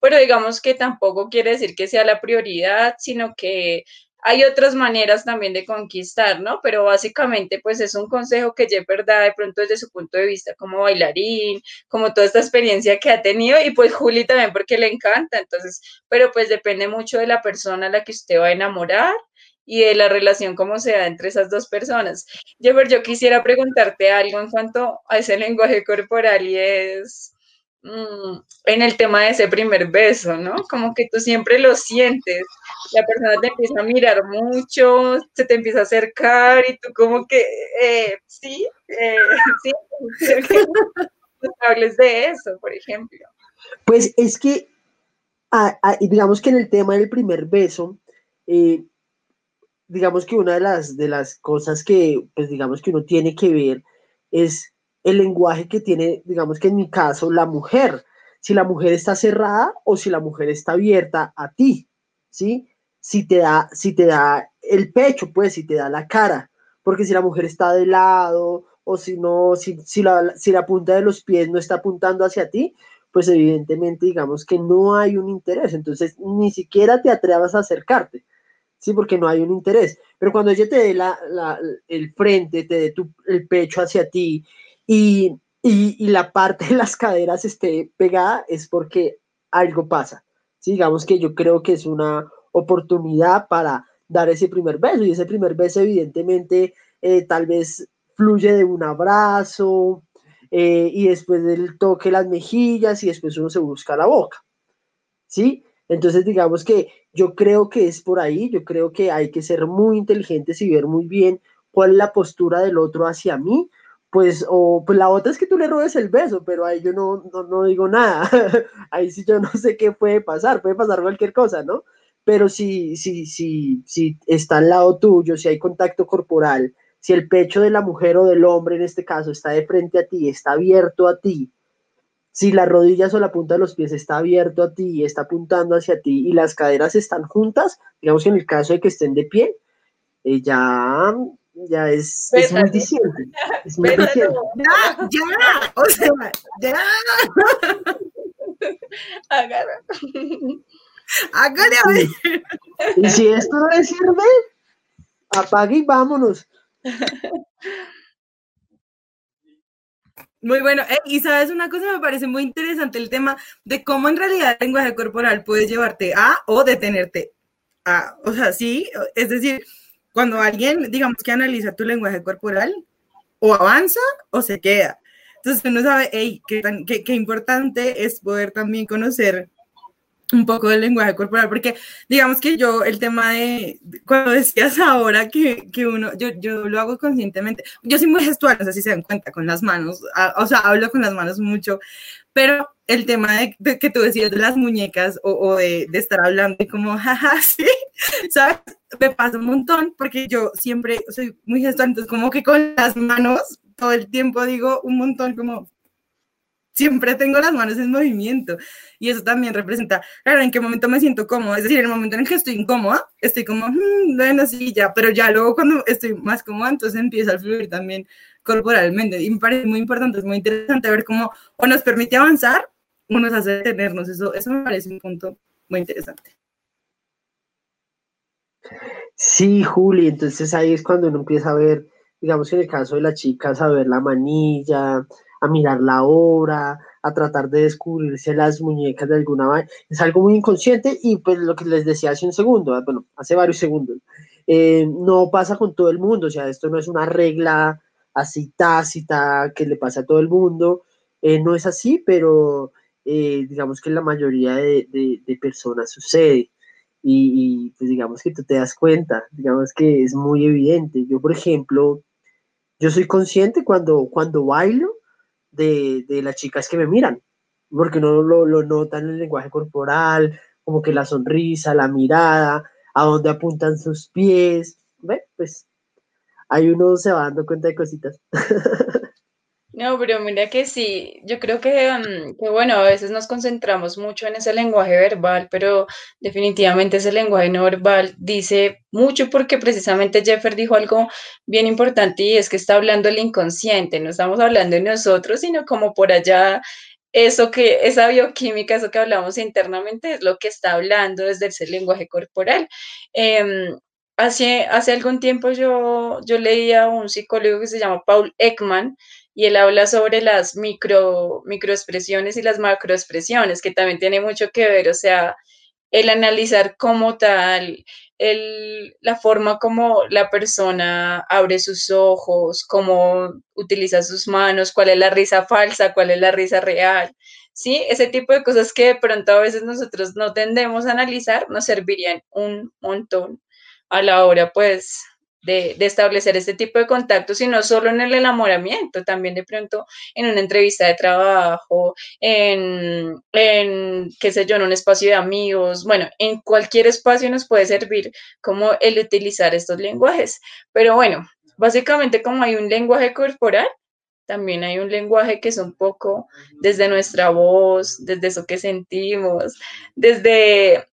C: pero digamos que tampoco quiere decir que sea la prioridad, sino que hay otras maneras también de conquistar, ¿no? Pero básicamente, pues es un consejo que Jepper da de pronto desde su punto de vista como bailarín, como toda esta experiencia que ha tenido, y pues Juli también porque le encanta, entonces, pero pues depende mucho de la persona a la que usted va a enamorar y de la relación como se da entre esas dos personas. Jepper, yo quisiera preguntarte algo en cuanto a ese lenguaje corporal y es en el tema de ese primer beso, ¿no? Como que tú siempre lo sientes la persona te empieza a mirar mucho, se te empieza a acercar y tú como que, eh, sí, eh, *laughs* sí, hables de eso, por ejemplo.
B: Pues es que, digamos que en el tema del primer beso, eh, digamos que una de las, de las cosas que, pues digamos que uno tiene que ver es el lenguaje que tiene, digamos que en mi caso, la mujer. Si la mujer está cerrada o si la mujer está abierta a ti, ¿sí? Si te da, si te da el pecho, pues, si te da la cara. Porque si la mujer está de lado o si no, si, la, punta de los pies no está apuntando hacia ti, pues evidentemente digamos que no hay un interés. Entonces, ni siquiera te atrevas a acercarte. ¿sí? Porque no hay un interés. Pero cuando ella te dé el frente, te dé el pecho hacia ti y, y, la parte de las caderas esté pegada, es porque algo pasa. Digamos que yo creo que es una oportunidad para dar ese primer beso y ese primer beso evidentemente eh, tal vez fluye de un abrazo eh, y después del toque las mejillas y después uno se busca la boca. ¿Sí? Entonces, digamos que yo creo que es por ahí, yo creo que hay que ser muy inteligentes y ver muy bien cuál es la postura del otro hacia mí, pues, o pues la otra es que tú le robes el beso, pero ahí yo no, no, digo nada, *laughs* ahí sí yo no sé qué puede pasar, puede pasar cualquier cosa, ¿no? Pero si, si, si, si está al lado tuyo, si hay contacto corporal, si el pecho de la mujer o del hombre en este caso está de frente a ti, está abierto a ti, si las rodillas o la punta de los pies está abierto a ti está apuntando hacia ti y las caderas están juntas, digamos que en el caso de que estén de pie, eh, ya, ya es, es muy diciente. Es muy diciente.
A: Ya, ya, o sea, ya.
C: Agarra.
A: Hágale a ver.
B: Y si esto no le sirve, apague y vámonos.
A: Muy bueno. y sabes una cosa, me parece muy interesante el tema de cómo en realidad el lenguaje corporal puede llevarte a o detenerte a. O sea, sí, es decir, cuando alguien, digamos que analiza tu lenguaje corporal, o avanza o se queda. Entonces uno sabe, hey, qué, qué, qué importante es poder también conocer un poco del lenguaje corporal, porque digamos que yo el tema de, cuando decías ahora que, que uno, yo, yo, lo hago conscientemente, yo soy muy gestual, no sé si se dan cuenta, con las manos, o sea, hablo con las manos mucho, pero el tema de, que tú decías de las muñecas o, de, de, estar hablando y como, *laughs* jaja, sí, ¿sabes? Me pasa un montón porque yo siempre soy muy gestual, entonces como que con las manos todo el tiempo digo un montón como siempre tengo las manos en movimiento y eso también representa, claro, en qué momento me siento cómodo, es decir, en el momento en que estoy incómoda, estoy como, mmm, bueno, sí, ya, pero ya luego cuando estoy más cómoda, entonces empieza a fluir también corporalmente y me parece muy importante, es muy interesante ver cómo o nos permite avanzar o nos hace detenernos, eso, eso me parece un punto muy interesante.
B: Sí, Juli, entonces ahí es cuando uno empieza a ver, digamos en el caso de la chica, saber la manilla, a mirar la hora, a tratar de descubrirse las muñecas de alguna manera. Es algo muy inconsciente y pues lo que les decía hace un segundo, ah, bueno, hace varios segundos, eh, no pasa con todo el mundo, o sea, esto no es una regla así tácita que le pasa a todo el mundo, eh, no es así, pero eh, digamos que la mayoría de, personas sucede. Y, y, pues digamos que tú te das cuenta, digamos que es muy evidente. Yo, por ejemplo, yo soy consciente cuando, cuando bailo, de, de las chicas que me miran, porque no lo, lo notan en el lenguaje corporal, como que la sonrisa, la mirada, a dónde apuntan sus pies, ¿ve? Pues ahí uno se va dando cuenta de cositas. *laughs*
C: No, pero mira que sí, yo creo que, mm, que, bueno, a veces nos concentramos mucho en ese lenguaje verbal, pero definitivamente ese lenguaje no verbal dice mucho porque precisamente Jeffer dijo algo bien importante y es que está hablando el inconsciente, no estamos hablando de nosotros, sino como por allá, eso que, esa bioquímica, eso que hablamos internamente es lo que está hablando desde ese lenguaje corporal. Em, hace, hace algún tiempo yo, yo leía a un psicólogo que se llama Paul Ekman, y él habla sobre las micro, microexpresiones y las macroexpresiones, que también tiene mucho que ver, o sea, el analizar cómo tal, el, la forma como la persona abre sus ojos, cómo utiliza sus manos, cuál es la risa falsa, cuál es la risa real. Sí, ese tipo de cosas que de pronto a veces nosotros no tendemos a analizar nos servirían un montón a la hora, pues, de, establecer este tipo de contactos y no solo en el enamoramiento, también de pronto en una entrevista de trabajo, en, en, qué sé yo, en un espacio de amigos, bueno, en cualquier espacio nos puede servir como el utilizar estos lenguajes. Pero bueno, básicamente como hay un lenguaje corporal, también hay un lenguaje que es un poco desde nuestra voz, desde eso que sentimos, desde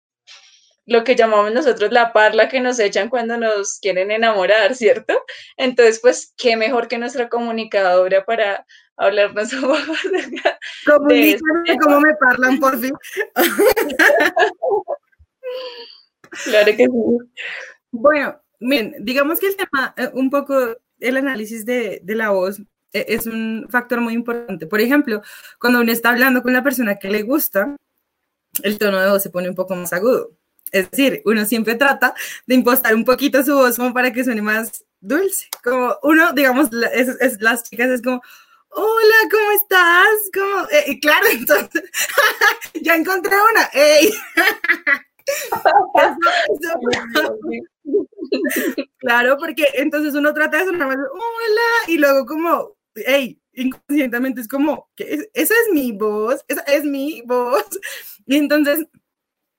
C: lo que llamamos nosotros la parla que nos echan cuando nos quieren enamorar, ¿cierto? Entonces, pues, qué mejor que nuestra comunicadora para hablarnos *laughs* un poco
A: de, de cómo me parlan, por fin. *laughs*
C: claro que sí.
A: Bueno, miren, digamos que el tema, eh, un poco el análisis de, de la voz e, es un factor muy importante. Por ejemplo, cuando uno está hablando con la persona que le gusta, el tono de voz se pone un poco más agudo. Es decir, uno siempre trata de impostar un poquito su voz para que suene más dulce. Como uno, digamos, es, las chicas es como, hola, ¿cómo estás? Como, eh, claro, *laughs* entonces, *laughs* ya encontré una, ¡ey! *laughs* claro, porque entonces uno trata de sonar más, hola, y luego como, hey, inconscientemente es como, esa es mi voz, esa es mi voz. Y entonces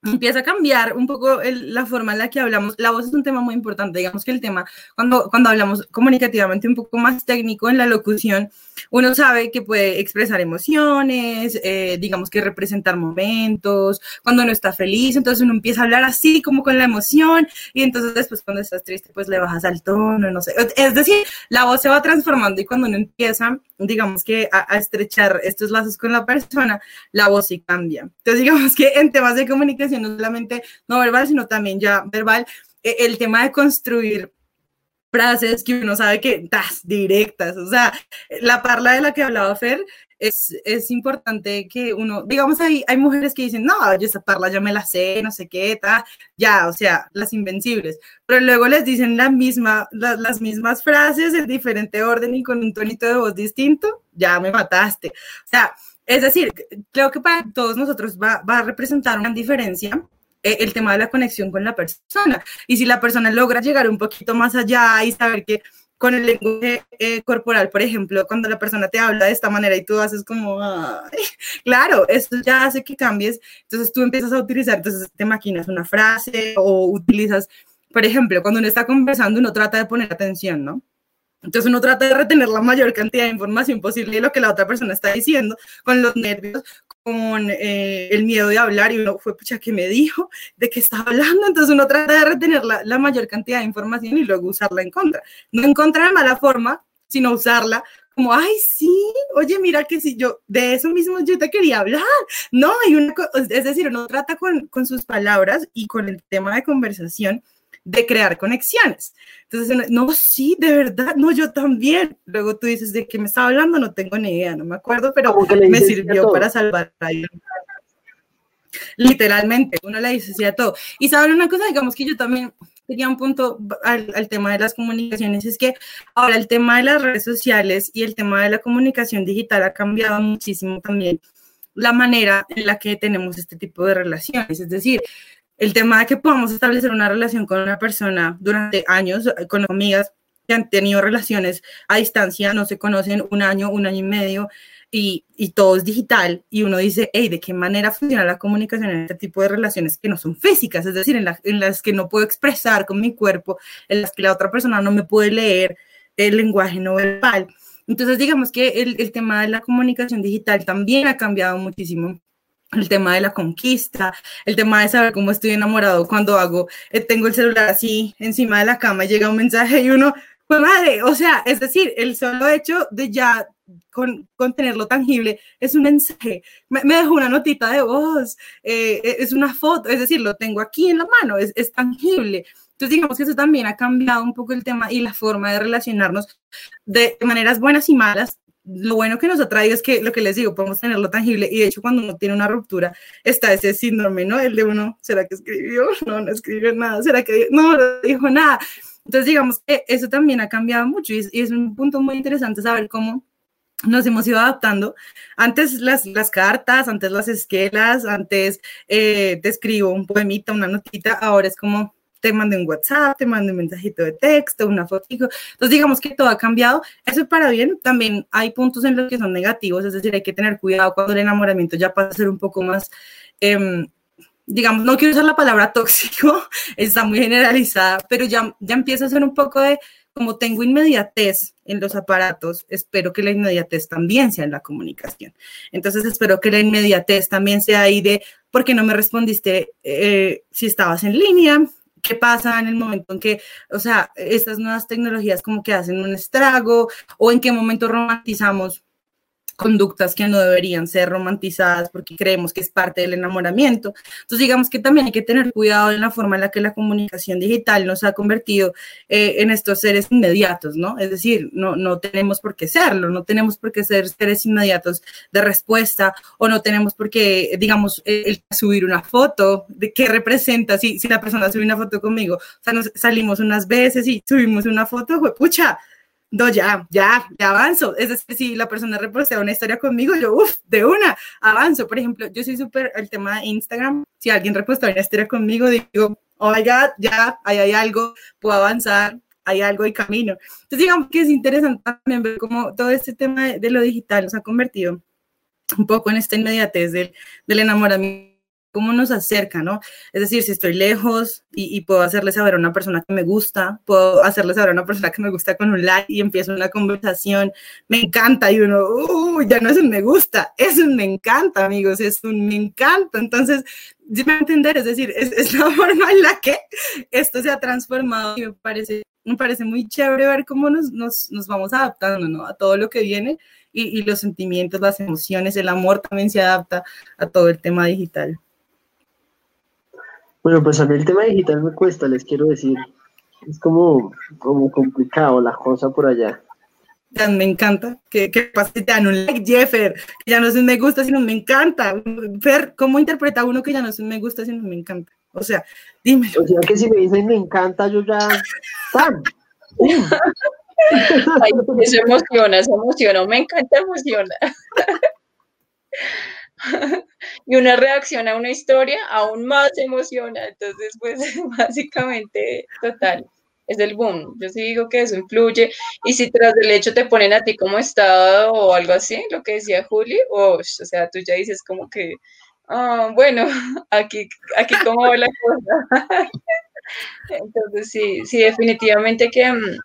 A: empieza a cambiar un poco la forma en la que hablamos. La voz es un tema muy importante, digamos que el tema, cuando, cuando hablamos comunicativamente un poco más técnico en la locución, uno sabe que puede expresar emociones, eh, digamos que representar momentos, cuando uno está feliz, entonces uno empieza a hablar así como con la emoción y entonces después cuando estás triste pues le bajas al tono, no sé. Es decir, la voz se va transformando y cuando uno empieza, digamos que a, a estrechar estos lazos con la persona, la voz sí cambia. Entonces digamos que en temas de comunicación, no solamente no verbal, sino también ya verbal, e, el tema de construir frases que uno sabe que das directas, o sea, la parla de la que hablaba Fer, es, es importante que uno, digamos, hay, hay mujeres que dicen, no, yo esa parla ya me la sé, no sé qué, ta, ya, o sea, las invencibles, pero luego les dicen la misma, las mismas frases en diferente orden y con un tonito de voz distinto, ya me mataste. O sea, es decir, creo que para todos nosotros va, va a representar una diferencia eh, el tema de la conexión con la persona. Y si la persona logra llegar un poquito más allá y saber que con el lenguaje eh, corporal, por ejemplo, cuando la persona te habla de esta manera y tú haces como, *laughs* claro, esto ya hace que cambies, entonces tú empiezas a utilizar, entonces te maquinas una frase o utilizas, por ejemplo, cuando uno está conversando, uno trata de poner atención, ¿no? Entonces uno trata de retener la mayor cantidad de información posible de lo que la otra persona está diciendo, con los nervios, con eh, el miedo de hablar y uno fue, pucha, ¿qué me dijo? ¿De qué está hablando? Entonces uno trata de retener la, la, mayor cantidad de información y luego usarla en contra. No en contra de mala forma, sino usarla como, ay, sí, oye, mira que si yo, de eso mismo yo te quería hablar. No, hay una, es decir, uno trata con, con sus palabras y con el tema de conversación de crear conexiones. Entonces, no, sí, de verdad, no, yo también. Luego tú dices, ¿de qué me estaba hablando? No tengo ni idea, no me acuerdo, pero me sirvió para salvar a Literalmente, uno le dice sí a todo. Y saben una cosa, digamos que yo también tenía un punto al, al, tema de las comunicaciones, es que ahora el tema de las redes sociales y el tema de la comunicación digital ha cambiado muchísimo también la manera en la que tenemos este tipo de relaciones. Es decir, el tema de que podamos establecer una relación con una persona durante años, con amigas que han tenido relaciones a distancia, no se conocen un año, un año y medio, y, y, todo es digital, y uno dice, hey, ¿de qué manera funciona la comunicación en este tipo de relaciones que no son físicas? Es decir, en, en las que no puedo expresar con mi cuerpo, en las que la otra persona no me puede leer el lenguaje no verbal. Entonces, digamos que el, el tema de la comunicación digital también ha cambiado muchísimo el tema de la conquista, el tema de saber cómo estoy enamorado cuando hago, eh, tengo el celular así encima de la cama, llega un mensaje y uno, pues madre, o sea, es decir, el solo hecho de ya con, con tenerlo tangible es un mensaje, me, me dejó una notita de voz, eh, e, es una foto, es decir, lo tengo aquí en la mano, es, es tangible. Entonces, digamos que eso también ha cambiado un poco el tema y la forma de relacionarnos de maneras buenas y malas, lo bueno que nos ha traído es que lo que les digo, podemos tenerlo tangible y de hecho cuando uno tiene una ruptura está ese síndrome, ¿no? El de uno, ¿será que escribió? *laughs* No, no escribió nada, ¿será que no, no dijo nada? Entonces digamos que eso también ha cambiado mucho y es, y es un punto muy interesante saber cómo nos hemos ido adaptando. Antes las, las cartas, antes las esquelas, antes eh, te escribo un poemita, una notita, ahora es como te mandé un WhatsApp, te mandé un mensajito de texto, una foto. Entonces, digamos que todo ha cambiado. Eso es para bien. También hay puntos en los que son negativos, es decir, hay que tener cuidado cuando el enamoramiento ya pasa a ser un poco más... Em, digamos, no quiero usar la palabra tóxico, *laughs* está muy generalizada, pero ya, ya empieza a ser un poco de, como tengo inmediatez en los aparatos, espero que la inmediatez también sea en la comunicación. Entonces, espero que la inmediatez también sea ahí de, ¿por qué no me respondiste eh, si estabas en línea? ¿Qué pasa en el momento en que, o sea, estas nuevas tecnologías como que hacen un estrago o en qué momento romantizamos conductas que no deberían ser romantizadas porque creemos que es parte del enamoramiento. Entonces, digamos que también hay que tener cuidado en la forma en la que la comunicación digital nos ha convertido eh, en estos seres inmediatos, ¿no? Es decir, no, no tenemos por qué serlo, no tenemos por qué ser seres inmediatos de respuesta o no tenemos por qué, digamos, el, subir una foto, de qué representa si, si la persona sube una foto conmigo. O sea, nos salimos unas veces y subimos una foto, pucha, no, ya, ya, ya avanzo. Es decir, si la persona repostea una historia conmigo, yo, uff, de una, avanzo. Por ejemplo, yo soy súper, el tema de Instagram, si alguien repostea una historia conmigo, digo, oh God, ya, ahí hay algo, puedo avanzar, hay algo y camino. Entonces, digamos que es interesante también ver cómo todo este tema de, lo digital nos ha convertido un poco en esta inmediatez del, del enamoramiento cómo nos acerca, ¿no? Es decir, si estoy lejos y, puedo hacerle saber a una persona que me gusta, puedo hacerle saber a una persona que me gusta con un like y empiezo una conversación, me encanta y uno, uy, ya no es un me gusta, es un me encanta, amigos, es un me encanta. Entonces, me entender, es decir, es, la *laughs* forma en la que esto se ha transformado y me parece, me parece muy chévere ver cómo nos, nos, nos vamos adaptando, ¿no? A todo lo que viene y, y los sentimientos, las emociones, el amor también se adapta a todo el tema digital.
B: Bueno, pues a mí el tema digital me cuesta, les quiero decir. Es como, como complicado la cosa por allá.
A: Me encanta. Que, que pase, te dan un like, Jeffer. Que ya no es un me gusta, sino me encanta. Fer, ¿cómo interpreta uno que ya no es un me gusta, sino me encanta? O sea, dime.
B: O sea, que si me dicen me encanta, yo ya. ¡Pam!
C: Ay, eso emociona, eso emociona. Me encanta, emociona. *laughs* *laughs* y una reacción a una historia aún más emociona. Entonces, pues *laughs* básicamente, total, es el boom. Yo sí digo que eso influye. Y si tras del hecho te ponen a ti como estado o algo así, lo que decía Juli, o, o sea, tú ya dices como que, ah, bueno, *laughs* aquí, aquí cómo va la cosa. Entonces, sí, sí, definitivamente que mm,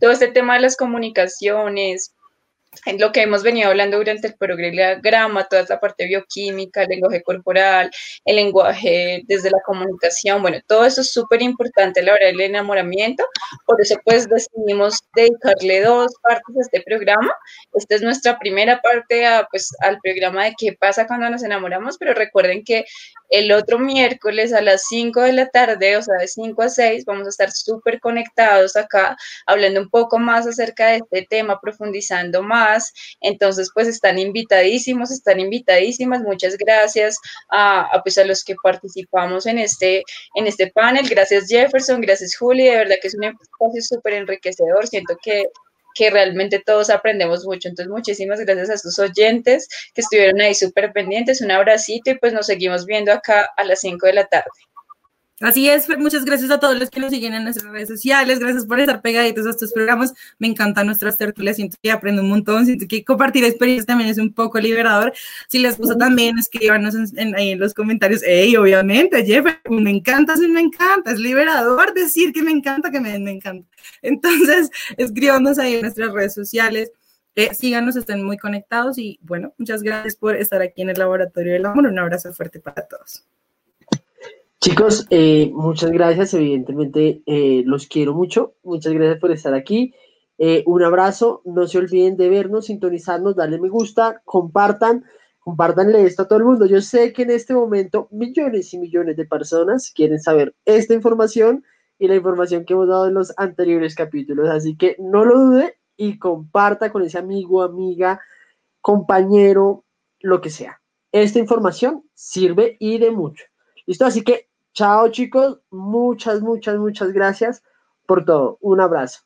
C: todo este tema de las comunicaciones, en lo que hemos venido hablando durante el programa, toda esta parte bioquímica, el lenguaje corporal, el lenguaje desde la comunicación, bueno, todo eso es súper importante a la hora del enamoramiento, por eso pues decidimos dedicarle dos partes a este programa. Esta es nuestra primera parte a, pues, al programa de qué pasa cuando nos enamoramos, pero recuerden que el otro miércoles a las 5 de la tarde, o sea, de 5 a 6, vamos a estar súper conectados acá, hablando un poco más acerca de este tema, profundizando más. Entonces, pues están invitadísimos, están invitadísimas. Muchas gracias a, pues, a los que participamos en este, en este panel. Gracias Jefferson, gracias Juli, de verdad que es un espacio súper enriquecedor. Siento que que realmente todos aprendemos mucho. Entonces, muchísimas gracias a sus oyentes que estuvieron ahí súper pendientes. Un abracito y pues nos seguimos viendo acá a las 5 de la tarde.
A: Así es, muchas gracias a todos los que nos siguen en nuestras redes sociales, gracias por estar pegaditos a estos programas, me encantan nuestras tertulias, siento que aprendo un montón, siento que compartir experiencias también es un poco liberador, si les gusta también escríbanos en, ahí en los comentarios, hey, obviamente, Jeff, me encanta, sí me encanta, es liberador decir que me encanta, que me, encanta, entonces escríbanos ahí en nuestras redes sociales, eh, síganos, estén muy conectados y bueno, muchas gracias por estar aquí en el Laboratorio del Amor, un abrazo fuerte para todos.
B: Chicos, eh, muchas gracias, evidentemente eh, los quiero mucho, muchas gracias por estar aquí. Eh, un abrazo, no se olviden de vernos, sintonizarnos, darle me gusta, compartan, compartanle esto a todo el mundo. Yo sé que en este momento millones y millones de personas quieren saber esta información y la información que hemos dado en los anteriores capítulos, así que no lo dude y comparta con ese amigo, amiga, compañero, lo que sea. Esta información sirve y de mucho. ¿Listo? Así que Chao chicos, muchas, muchas, muchas gracias por todo. Un abrazo.